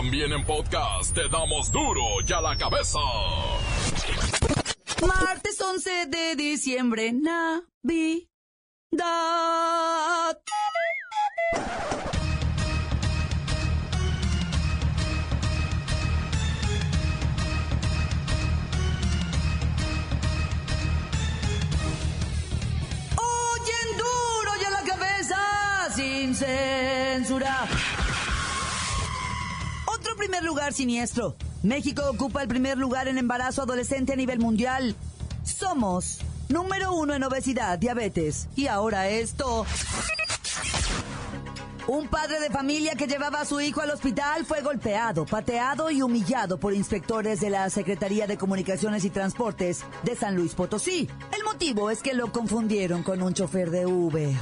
También en podcast te damos duro y a la cabeza. Martes 11 de diciembre, Navidad. Primer lugar siniestro. México ocupa el primer lugar en embarazo adolescente a nivel mundial. Somos número uno en obesidad, diabetes. Y ahora esto. Un padre de familia que llevaba a su hijo al hospital fue golpeado, pateado y humillado por inspectores de la Secretaría de Comunicaciones y Transportes de San Luis Potosí. El motivo es que lo confundieron con un chofer de Uber.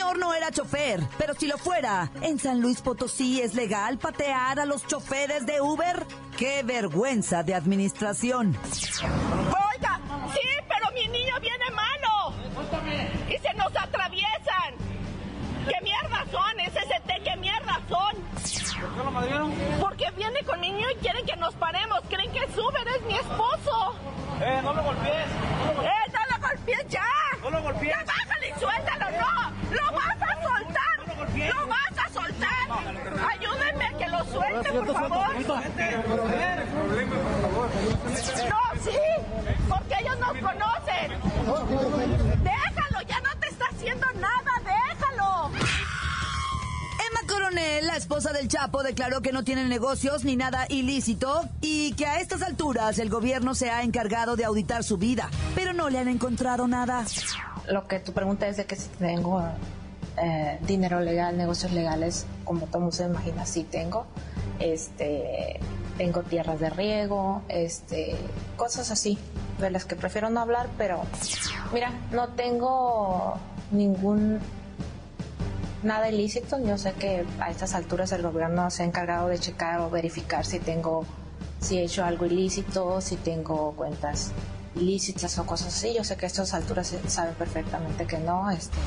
Señor no era chofer, pero si lo fuera, ¿en San Luis Potosí es legal patear a los choferes de Uber? ¡Qué vergüenza de administración! Oiga, sí, pero mi niño viene malo. Y se nos atraviesan. ¿Qué mierda son? SST, ¿qué mierda son? ¿Por qué lo madrieron? Porque viene con mi niño y quieren que nos paremos. Creen que Suber es mi esposo. Eh, no lo golpees. No lo golpees. ¡Eh, no lo golpees ya! No lo golpees. ¡Ya por favor. No, sí, porque ellos nos conocen. Déjalo, ya no te está haciendo nada, déjalo. Emma Coronel, la esposa del Chapo, declaró que no tienen negocios ni nada ilícito y que a estas alturas el gobierno se ha encargado de auditar su vida, pero no le han encontrado nada. Lo que tu pregunta es de que si tengo eh, dinero legal, negocios legales, como todo mundo se imagina, sí tengo. Este, tengo tierras de riego, este, cosas así, de las que prefiero no hablar, pero mira, no tengo ningún nada ilícito. Yo sé que a estas alturas el gobierno se ha encargado de checar o verificar si tengo, si he hecho algo ilícito, si tengo cuentas ilícitas o cosas así. Yo sé que a estas alturas se sabe perfectamente que no. Este,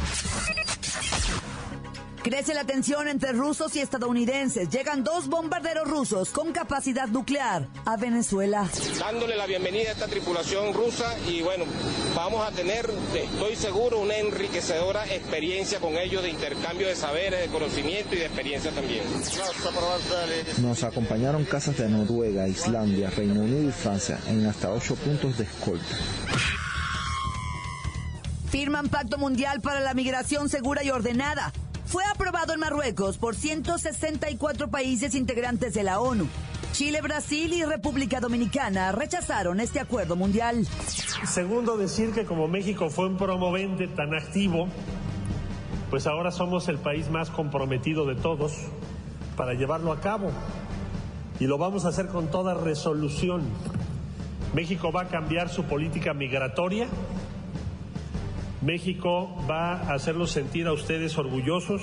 Crece la tensión entre rusos y estadounidenses. Llegan dos bombarderos rusos con capacidad nuclear a Venezuela. dándole la bienvenida a esta tripulación rusa y bueno, vamos a tener, estoy seguro, una enriquecedora experiencia con ellos de intercambio de saberes, de conocimiento y de experiencia también. Nos acompañaron casas de Noruega, Islandia, Reino Unido y Francia en hasta ocho puntos de escolta. Firman Pacto Mundial para la Migración Segura y Ordenada. Fue aprobado en Marruecos por 164 países integrantes de la ONU. Chile, Brasil y República Dominicana rechazaron este acuerdo mundial. Segundo, decir que como México fue un promovente tan activo, pues ahora somos el país más comprometido de todos para llevarlo a cabo. Y lo vamos a hacer con toda resolución. México va a cambiar su política migratoria. México va a hacerlos sentir a ustedes orgullosos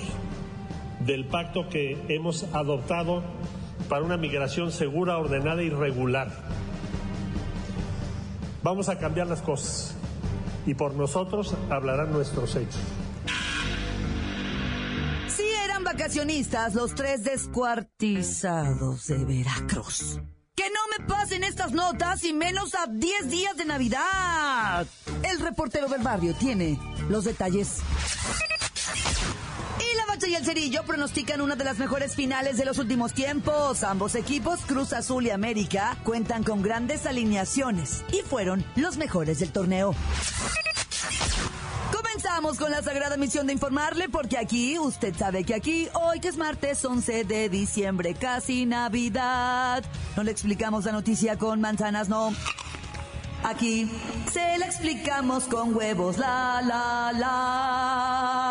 del pacto que hemos adoptado para una migración segura, ordenada y regular. Vamos a cambiar las cosas y por nosotros hablarán nuestros hechos. Sí eran vacacionistas los tres descuartizados de Veracruz. Que no me pasen estas notas y menos a 10 días de Navidad. El reportero del barrio tiene los detalles. Y la Bacha y el Cerillo pronostican una de las mejores finales de los últimos tiempos. Ambos equipos, Cruz Azul y América, cuentan con grandes alineaciones y fueron los mejores del torneo. Con la sagrada misión de informarle, porque aquí, usted sabe que aquí, hoy que es martes 11 de diciembre, casi Navidad, no le explicamos la noticia con manzanas, no. Aquí se la explicamos con huevos, la, la, la.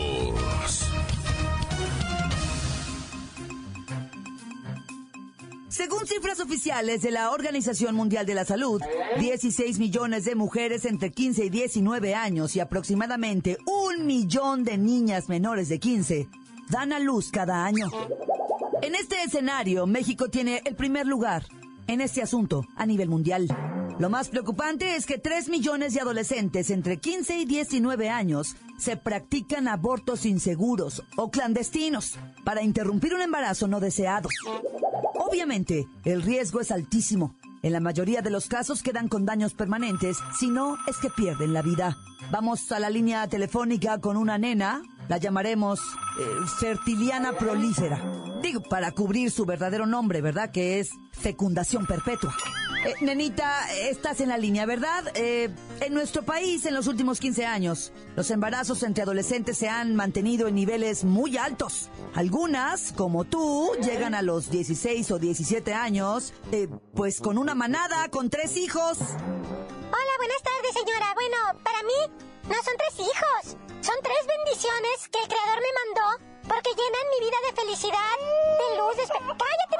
Según cifras oficiales de la Organización Mundial de la Salud, 16 millones de mujeres entre 15 y 19 años y aproximadamente un millón de niñas menores de 15 dan a luz cada año. En este escenario, México tiene el primer lugar en este asunto a nivel mundial. Lo más preocupante es que 3 millones de adolescentes entre 15 y 19 años se practican abortos inseguros o clandestinos para interrumpir un embarazo no deseado. Obviamente, el riesgo es altísimo. En la mayoría de los casos quedan con daños permanentes, si no es que pierden la vida. Vamos a la línea telefónica con una nena, la llamaremos eh, Fertiliana Prolífera. Digo, para cubrir su verdadero nombre, ¿verdad? Que es fecundación perpetua. Eh, nenita, estás en la línea, ¿verdad? Eh, en nuestro país, en los últimos 15 años, los embarazos entre adolescentes se han mantenido en niveles muy altos. Algunas, como tú, llegan a los 16 o 17 años, eh, pues con una manada, con tres hijos. Hola, buenas tardes, señora. Bueno, para mí no son tres hijos, son tres bendiciones que el Creador me mandó porque llenan mi vida de felicidad, de luz, de. ¡Cállate,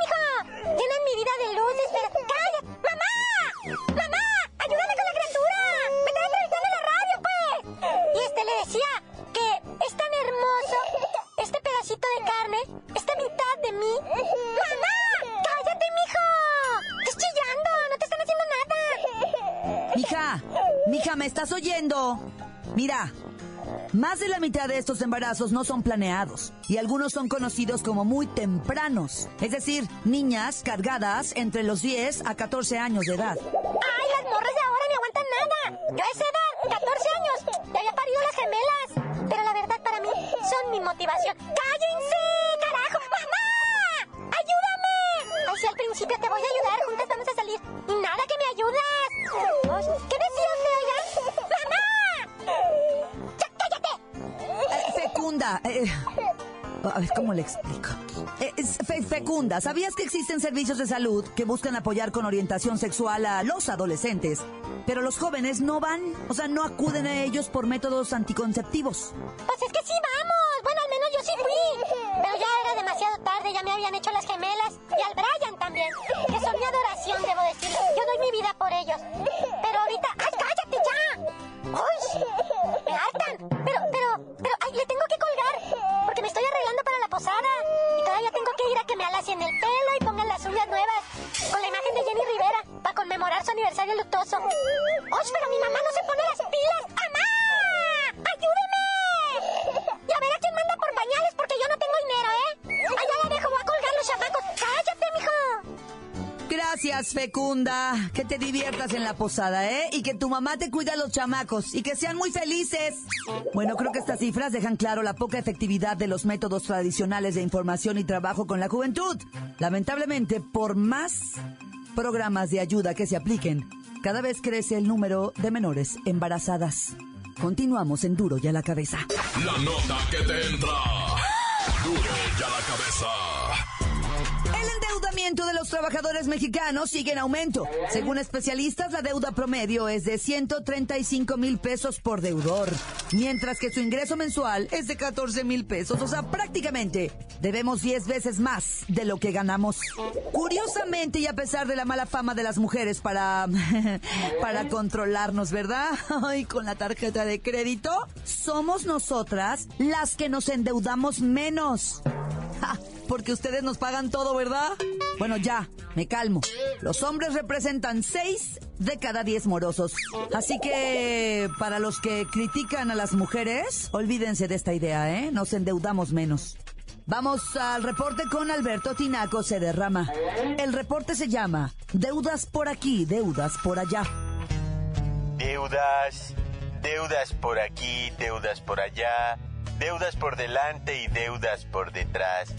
Mira, más de la mitad de estos embarazos no son planeados y algunos son conocidos como muy tempranos, es decir, niñas cargadas entre los 10 a 14 años de edad. ¡Ay, las morras de ahora no aguantan nada! Yo a edad, 14 años, ya había parido las gemelas. Pero la verdad para mí son mi motivación. ¡Cállense, carajo! ¡Mamá! ¡Ayúdame! Ay, si al principio te voy a ayudar, juntas vamos a salir. Nada que me ayudas. ¿Qué decías, eh, a ver, ¿cómo le explico? Eh, fecunda, ¿sabías que existen servicios de salud que buscan apoyar con orientación sexual a los adolescentes? Pero los jóvenes no van, o sea, no acuden a ellos por métodos anticonceptivos. Aniversario luctuoso. ¡Uy, pero mi mamá no se pone las pilas! ¡Mamá! ¡Ayúdeme! Y a ver a quién manda por pañales porque yo no tengo dinero, ¿eh? Allá la dejo, voy a colgar los chamacos. ¡Cállate, mijo! Gracias, Fecunda. Que te diviertas en la posada, ¿eh? Y que tu mamá te cuide a los chamacos y que sean muy felices. Bueno, creo que estas cifras dejan claro la poca efectividad de los métodos tradicionales de información y trabajo con la juventud. Lamentablemente, por más programas de ayuda que se apliquen, cada vez crece el número de menores embarazadas. Continuamos en Duro y a la cabeza. La nota que te entra. Duro ya la cabeza. De los trabajadores mexicanos sigue en aumento. Según especialistas, la deuda promedio es de 135 mil pesos por deudor, mientras que su ingreso mensual es de 14 mil pesos. O sea, prácticamente debemos 10 veces más de lo que ganamos. Curiosamente, y a pesar de la mala fama de las mujeres para, para controlarnos, ¿verdad? Ay, con la tarjeta de crédito, somos nosotras las que nos endeudamos menos. Ja, porque ustedes nos pagan todo, ¿verdad? Bueno, ya, me calmo. Los hombres representan 6 de cada 10 morosos. Así que, para los que critican a las mujeres, olvídense de esta idea, ¿eh? Nos endeudamos menos. Vamos al reporte con Alberto Tinaco se derrama. El reporte se llama Deudas por aquí, deudas por allá. Deudas, deudas por aquí, deudas por allá, deudas por delante y deudas por detrás.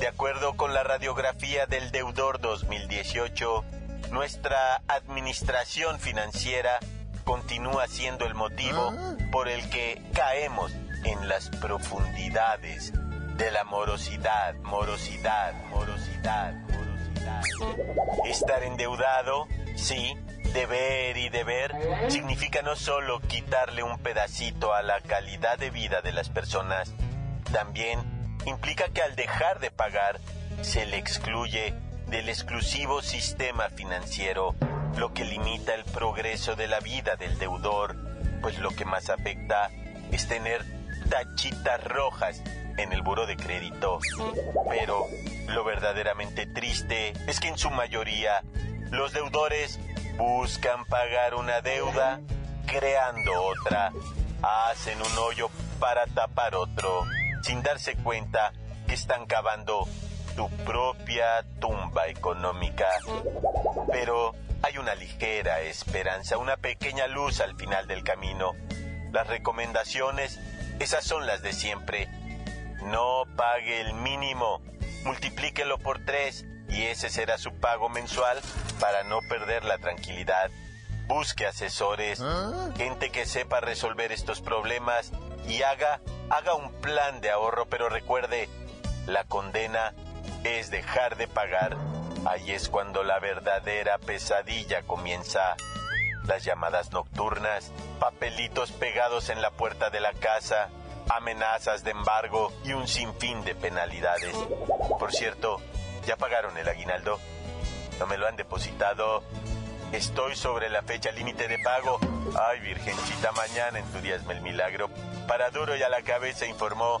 De acuerdo con la radiografía del deudor 2018, nuestra administración financiera continúa siendo el motivo por el que caemos en las profundidades de la morosidad, morosidad, morosidad, morosidad. Estar endeudado, sí, deber y deber, significa no solo quitarle un pedacito a la calidad de vida de las personas, también implica que al dejar de pagar se le excluye del exclusivo sistema financiero, lo que limita el progreso de la vida del deudor, pues lo que más afecta es tener tachitas rojas en el buro de crédito. Pero lo verdaderamente triste es que en su mayoría los deudores buscan pagar una deuda creando otra, hacen un hoyo para tapar otro, sin darse cuenta que están cavando tu propia tumba económica. Pero hay una ligera esperanza, una pequeña luz al final del camino. Las recomendaciones, esas son las de siempre. No pague el mínimo, multiplíquelo por tres y ese será su pago mensual para no perder la tranquilidad. Busque asesores, gente que sepa resolver estos problemas y haga, haga un plan de ahorro, pero recuerde, la condena es dejar de pagar. Ahí es cuando la verdadera pesadilla comienza. Las llamadas nocturnas, papelitos pegados en la puerta de la casa, amenazas de embargo y un sinfín de penalidades. Por cierto, ¿ya pagaron el aguinaldo? ¿No me lo han depositado? Estoy sobre la fecha límite de pago. Ay, Virgencita, mañana en tu el milagro. Para duro y a la cabeza informó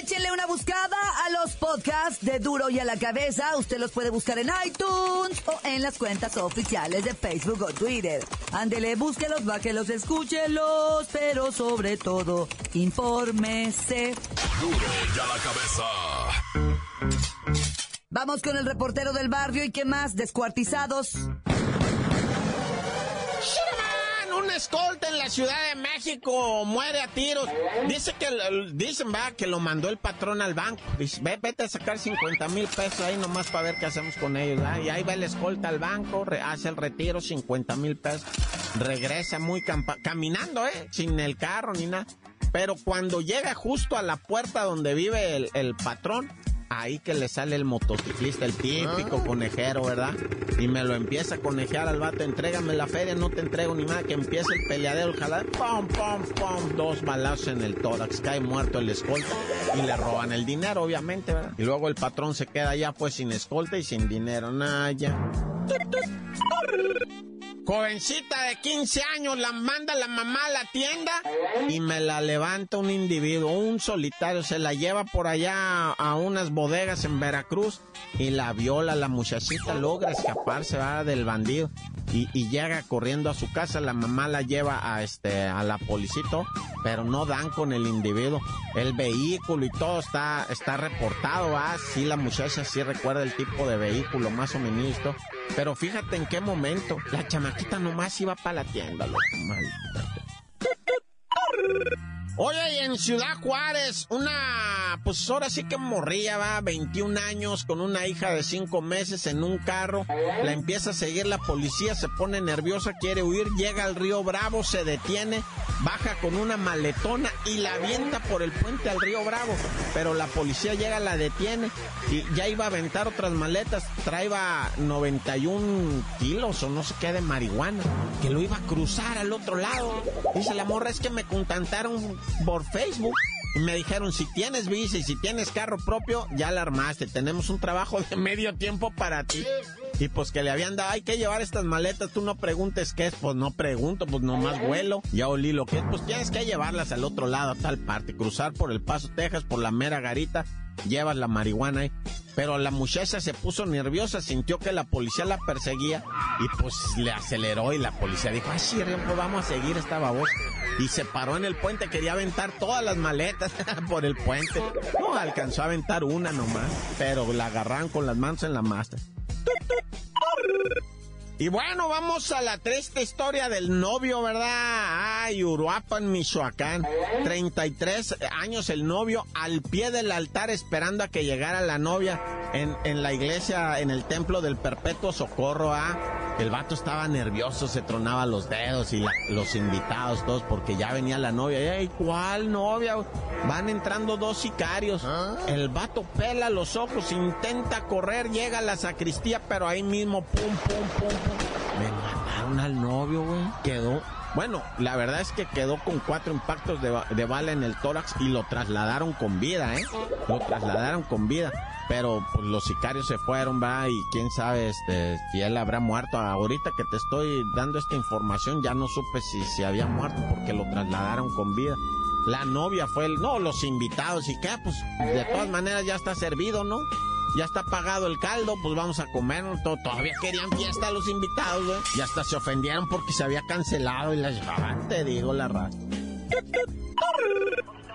Échenle una buscada a los podcasts de Duro y a la Cabeza. Usted los puede buscar en iTunes o en las cuentas oficiales de Facebook o Twitter. Ándele, búsquelos, báquelos, escúchelos, pero sobre todo, infórmese. Duro y a la Cabeza. Vamos con el reportero del barrio y qué más, descuartizados un escolta en la Ciudad de México muere a tiros. Dice que, dicen, va, que lo mandó el patrón al banco. Dice, vete a sacar 50 mil pesos ahí nomás para ver qué hacemos con ellos. Y ahí va el escolta al banco, hace el retiro, 50 mil pesos. Regresa muy caminando, ¿eh? Sin el carro ni nada. Pero cuando llega justo a la puerta donde vive el patrón, ahí que le sale el motociclista, el típico ah. conejero, ¿verdad? Y me lo empieza a conejear al vato, entrégame la feria, no te entrego ni nada, que empieza el peleadero, el jalar, pum, pum, pum, dos balazos en el tórax, cae muerto el escolta y le roban el dinero, obviamente, ¿verdad? Y luego el patrón se queda ya pues sin escolta y sin dinero, nada, ya. Jovencita de 15 años, la manda la mamá a la tienda y me la levanta un individuo, un solitario, se la lleva por allá a unas bodegas en Veracruz y la viola. La muchachita logra escaparse ¿verdad? del bandido y, llega corriendo a su casa. La mamá la lleva a, este, a la policía, pero no dan con el individuo. El vehículo y todo está, está reportado. ¿verdad? Sí, la muchacha sí recuerda el tipo de vehículo, más o menos. Pero fíjate en qué momento. La chamaquita nomás iba para la tienda, loco, Oye, y en Ciudad Juárez, una, pues ahora sí que morría, va, 21 años, con una hija de 5 meses en un carro, la empieza a seguir la policía, se pone nerviosa, quiere huir, llega al río Bravo, se detiene, baja con una maletona y la avienta por el puente al río Bravo, pero la policía llega, la detiene y ya iba a aventar otras maletas, traía 91 kilos o no sé qué de marihuana, que lo iba a cruzar al otro lado. Dice la morra, es que me contactaron por Facebook. Y me dijeron, si tienes bici, si tienes carro propio, ya la armaste. Tenemos un trabajo de medio tiempo para ti. Y pues que le habían dado, hay que llevar estas maletas, tú no preguntes qué es, pues no pregunto, pues nomás vuelo, ya olí lo que es, pues tienes que llevarlas al otro lado, a tal parte, cruzar por el Paso, Texas, por la mera garita, llevas la marihuana ahí. Pero la muchacha se puso nerviosa, sintió que la policía la perseguía y pues le aceleró y la policía dijo, ay, sí, vamos a seguir esta babosa. Y se paró en el puente, quería aventar todas las maletas por el puente. No, alcanzó a aventar una nomás, pero la agarraron con las manos en la máscara. Y bueno, vamos a la triste historia del novio, ¿verdad? Ay, Uruapan, Michoacán. 33 años el novio al pie del altar esperando a que llegara la novia en, en la iglesia, en el templo del Perpetuo Socorro, ¿ah? El vato estaba nervioso, se tronaba los dedos y los invitados todos porque ya venía la novia. ¿Y ¿cuál novia? Van entrando dos sicarios. ¿Ah? El vato pela los ojos, intenta correr, llega a la sacristía, pero ahí mismo, pum, pum, pum, pum. Me mataron al novio, güey. Quedó bueno, la verdad es que quedó con cuatro impactos de, bala en el tórax y lo trasladaron con vida, ¿eh? Lo trasladaron con vida. Pero pues, los sicarios se fueron, va, y quién sabe este, si él habrá muerto. Ahorita que te estoy dando esta información, ya no supe si había muerto porque lo trasladaron con vida. La novia fue el, no, los invitados y qué, pues de todas maneras ya está servido, ¿no? ya está pagado el caldo, pues vamos a comer. Todavía querían fiesta los invitados, güey. Y hasta se ofendieron porque se había cancelado y les ah, te digo la raza.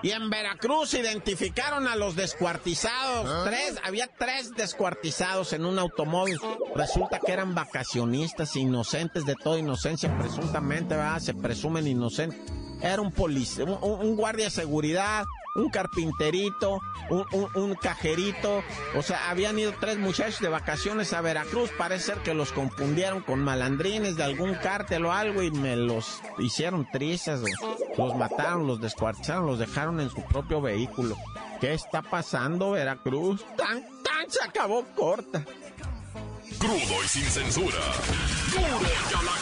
Y en Veracruz identificaron a los descuartizados. ¿Ah? Tres, había tres descuartizados en un automóvil. Resulta que eran vacacionistas, inocentes de toda inocencia, presuntamente, ¿verdad? Se presumen inocentes. Era un policía, un guardia de seguridad, un carpinterito, un, cajerito. O sea, habían ido tres muchachos de vacaciones a Veracruz. Parece ser que los confundieron con malandrines de algún cártel o algo y me los hicieron trizas. Los mataron, los descuartizaron, los dejaron en su propio vehículo. ¿Qué está pasando, Veracruz? Tan, tan se acabó corta. Crudo y sin censura. ¡Duro a la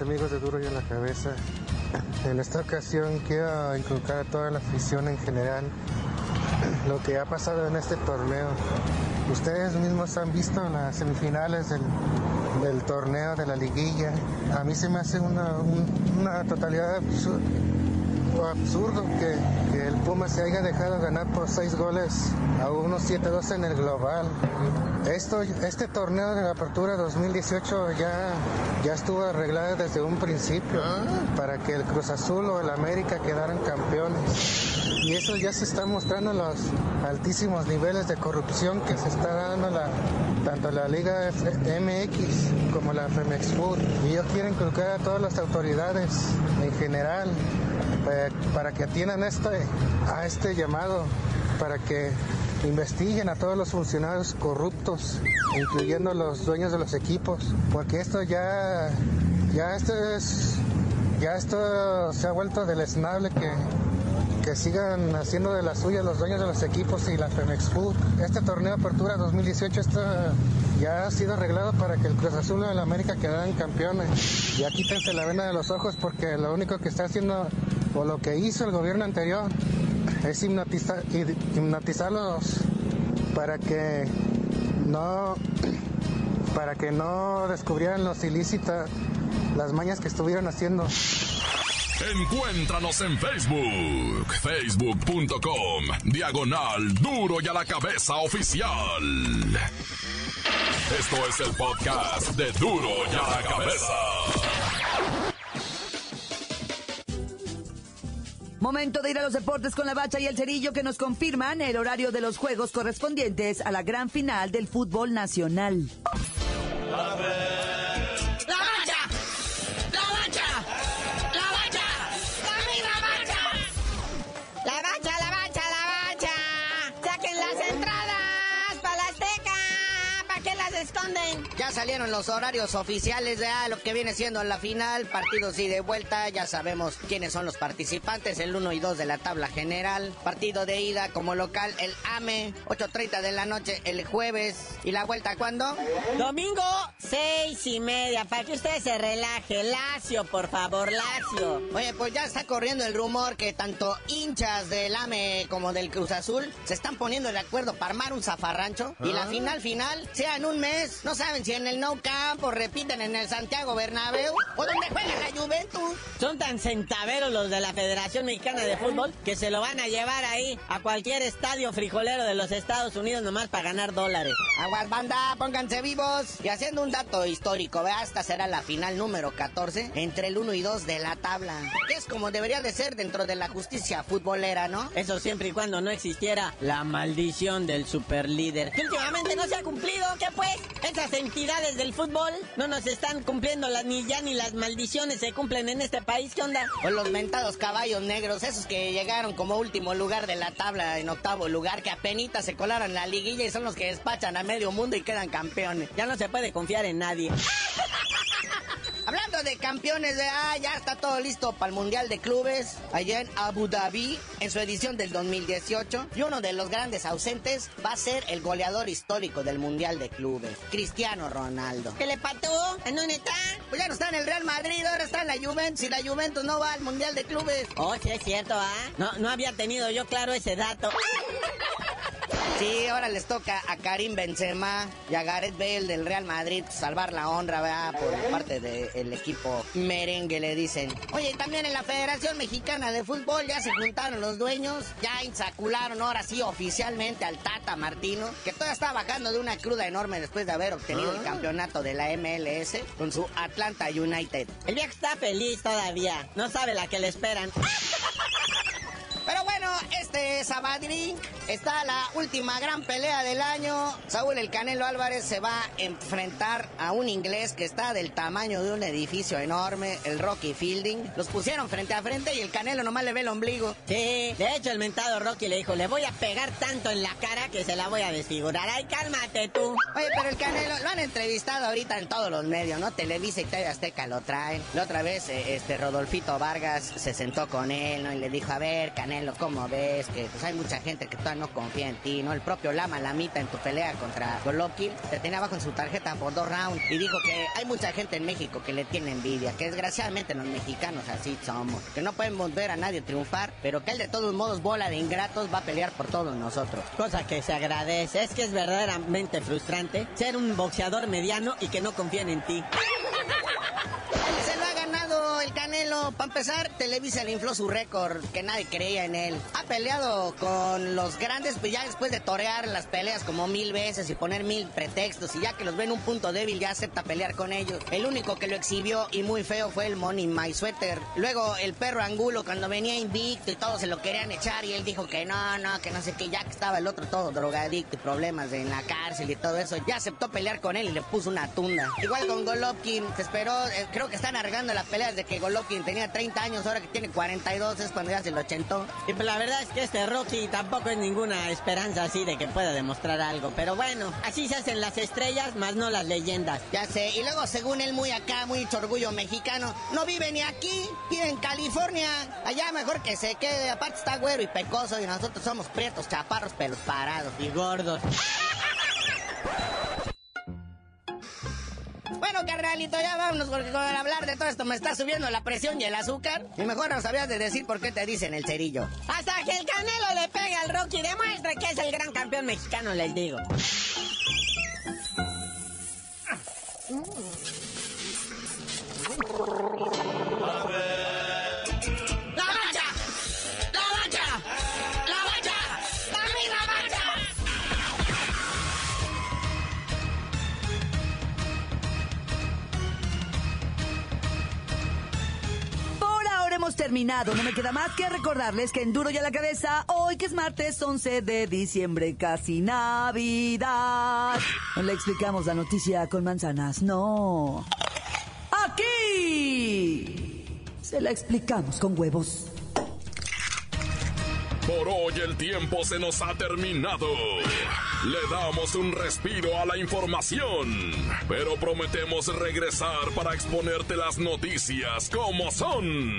amigos de Duro y a la Cabeza. En esta ocasión quiero inculcar a toda la afición en general lo que ha pasado en este torneo. Ustedes mismos han visto las semifinales del, torneo de la liguilla. A mí se me hace una, una totalidad absurdo que, el Puma se haya dejado ganar por seis goles a unos 7-2 en el global. Esto, este torneo de la apertura 2018 ya, ya estuvo arreglado desde un principio para que el Cruz Azul o el América quedaran campeones. Y eso ya se está mostrando en los altísimos niveles de corrupción que se está dando la, tanto la Liga MX como la Femex Food. Y yo quiero inculcar a todas las autoridades en general para que atiendan este, a este llamado, para que investiguen a todos los funcionarios corruptos, incluyendo los dueños de los equipos, porque esto ya, ya esto es, ya esto se ha vuelto deleznable que, que sigan haciendo de la suya los dueños de los equipos y la Femex Food. Este torneo Apertura 2018 está, ya ha sido arreglado para que el Cruz Azul y el América quedaran campeones. Ya quítense la vena de los ojos porque lo único que está haciendo o lo que hizo el gobierno anterior es hipnotizar, hipnotizarlos para que no para que no descubrieran los ilícitas las mañas que estuvieron haciendo. Encuéntranos en Facebook, facebook.com, diagonal duro y a la cabeza oficial. Esto es el podcast de duro y a la cabeza. Momento de ir a los deportes con la bacha y el cerillo que nos confirman el horario de los juegos correspondientes a la gran final del fútbol nacional. Salieron los horarios oficiales de lo que viene siendo la final, partidos y de vuelta. Ya sabemos quiénes son los participantes, el 1 y 2 de la tabla general. Partido de ida como local, el AME, 8.30 de la noche el jueves. ¿Y la vuelta cuándo? Domingo, 6 Tres y media, para que usted se relaje. Lacio, por favor, Lacio. Oye, pues ya está corriendo el rumor que tanto hinchas del AME como del Cruz Azul se están poniendo de acuerdo para armar un zafarrancho. Y la Ah. final final sea en un mes. No saben si en el Nou Camp o repiten en el Santiago Bernabéu o donde juega la Juventus. Son tan centaveros los de la Federación Mexicana de Fútbol que se lo van a llevar ahí a cualquier estadio frijolero de los Estados Unidos nomás para ganar dólares. Aguas banda, pónganse vivos. Y haciendo un dato histórico, vea, esta será la final número 14 entre el 1 y 2 de la tabla. Que es como debería de ser dentro de la justicia futbolera, ¿no? Eso siempre y cuando no existiera la maldición del superlíder. Que últimamente no se ha cumplido, ¿qué pues? Esas entidades del fútbol no nos están cumpliendo las ni ya ni las maldiciones se cumplen en este país, ¿qué onda? O los mentados caballos negros, esos que llegaron como último lugar de la tabla en octavo lugar, que apenas se colaron la liguilla y son los que despachan a medio mundo y quedan campeones. Ya no se puede confiar en nadie. Hablando de campeones, de, ah, ya está todo listo para el Mundial de Clubes, allá en Abu Dhabi, en su edición del 2018. Y uno de los grandes ausentes va a ser el goleador histórico del Mundial de Clubes, Cristiano Ronaldo. ¿Qué le pató? ¿En dónde está? Pues ya no está en el Real Madrid, ahora está en la Juventus y la Juventus no va al Mundial de Clubes. Oh, sí es cierto, ¿ah? No, no había tenido yo claro ese dato. Sí, ahora les toca a Karim Benzema y a Gareth Bale del Real Madrid salvar la honra, ¿verdad? Por parte del equipo merengue, le dicen. Oye, y también en la Federación Mexicana de Fútbol ya se juntaron los dueños, ya insacularon ahora sí oficialmente al Tata Martino, que todavía está bajando de una cruda enorme después de haber obtenido el campeonato de la MLS con su Atlanta United. El viejo está feliz todavía. No sabe la que le esperan. Bueno, este sabadrín está la última gran pelea del año. Saúl El Canelo Álvarez se va a enfrentar a un inglés que está del tamaño de un edificio enorme, el Rocky Fielding. Los pusieron frente a frente y el Canelo nomás le ve el ombligo. Sí, de hecho el mentado Rocky le dijo, le voy a pegar tanto en la cara que se la voy a desfigurar. Ay, cálmate tú. Oye, pero el Canelo lo han entrevistado ahorita en todos los medios, ¿no? Televisa y TV Azteca lo traen. La otra vez, eh, este Rodolfito Vargas se sentó con él, ¿no? Y le dijo, a ver, Canelo, ¿cómo ves? Que pues hay mucha gente que todavía no confía en ti, ¿no? El propio Lama Lamita en tu pelea contra Golovkin te tenía abajo en su tarjeta por dos rounds y dijo que hay mucha gente en México que le tiene envidia, que desgraciadamente los mexicanos así somos, que no podemos ver a nadie triunfar, pero que él de todos modos, bola de ingratos, va a pelear por todos nosotros. Cosa que se agradece. Es que es verdaderamente frustrante ser un boxeador mediano y que no confíen en ti. Ganado el Canelo. Para empezar, Televisa le infló su récord, que nadie creía en él. Ha peleado con los grandes, pues ya después de torear las peleas como mil veces y poner mil pretextos, y ya que los ven un punto débil, ya acepta pelear con ellos. El único que lo exhibió y muy feo fue el Money My Sweater. Luego el perro Angulo, cuando venía invicto y todos se lo querían echar, y él dijo que no, no, que no sé qué, ya que estaba el otro todo drogadicto y problemas en la cárcel y todo eso, ya aceptó pelear con él y le puso una tunda. Igual con Golovkin, se esperó, eh, creo que están arreglando las de que Golovkin tenía 30 años, ahora que tiene 42, es cuando ya se lo ochentó. Y pues la verdad es que este Rocky tampoco es ninguna esperanza así de que pueda demostrar algo. Pero bueno, así se hacen las estrellas, más no las leyendas. Ya sé, y luego según él muy acá, muy orgullo mexicano, no vive ni aquí, vive en California. Allá mejor que se quede, aparte está güero y pecoso y nosotros somos prietos, chaparros, pelos parados. Y gordos. Bueno, carnalito, ya vámonos porque con hablar de todo esto me está subiendo la presión y el azúcar. Y mejor no sabías de decir por qué te dicen el cerillo. Hasta que el Canelo le pegue al Rocky, demuestre que es el gran campeón mexicano, les digo. Terminado. No me queda más que recordarles que en Duro y a la cabeza, hoy que es martes 11 de diciembre, casi Navidad. No le explicamos la noticia con manzanas, no. Aquí se la explicamos con huevos. Por hoy el tiempo se nos ha terminado. Le damos un respiro a la información, pero prometemos regresar para exponerte las noticias como son.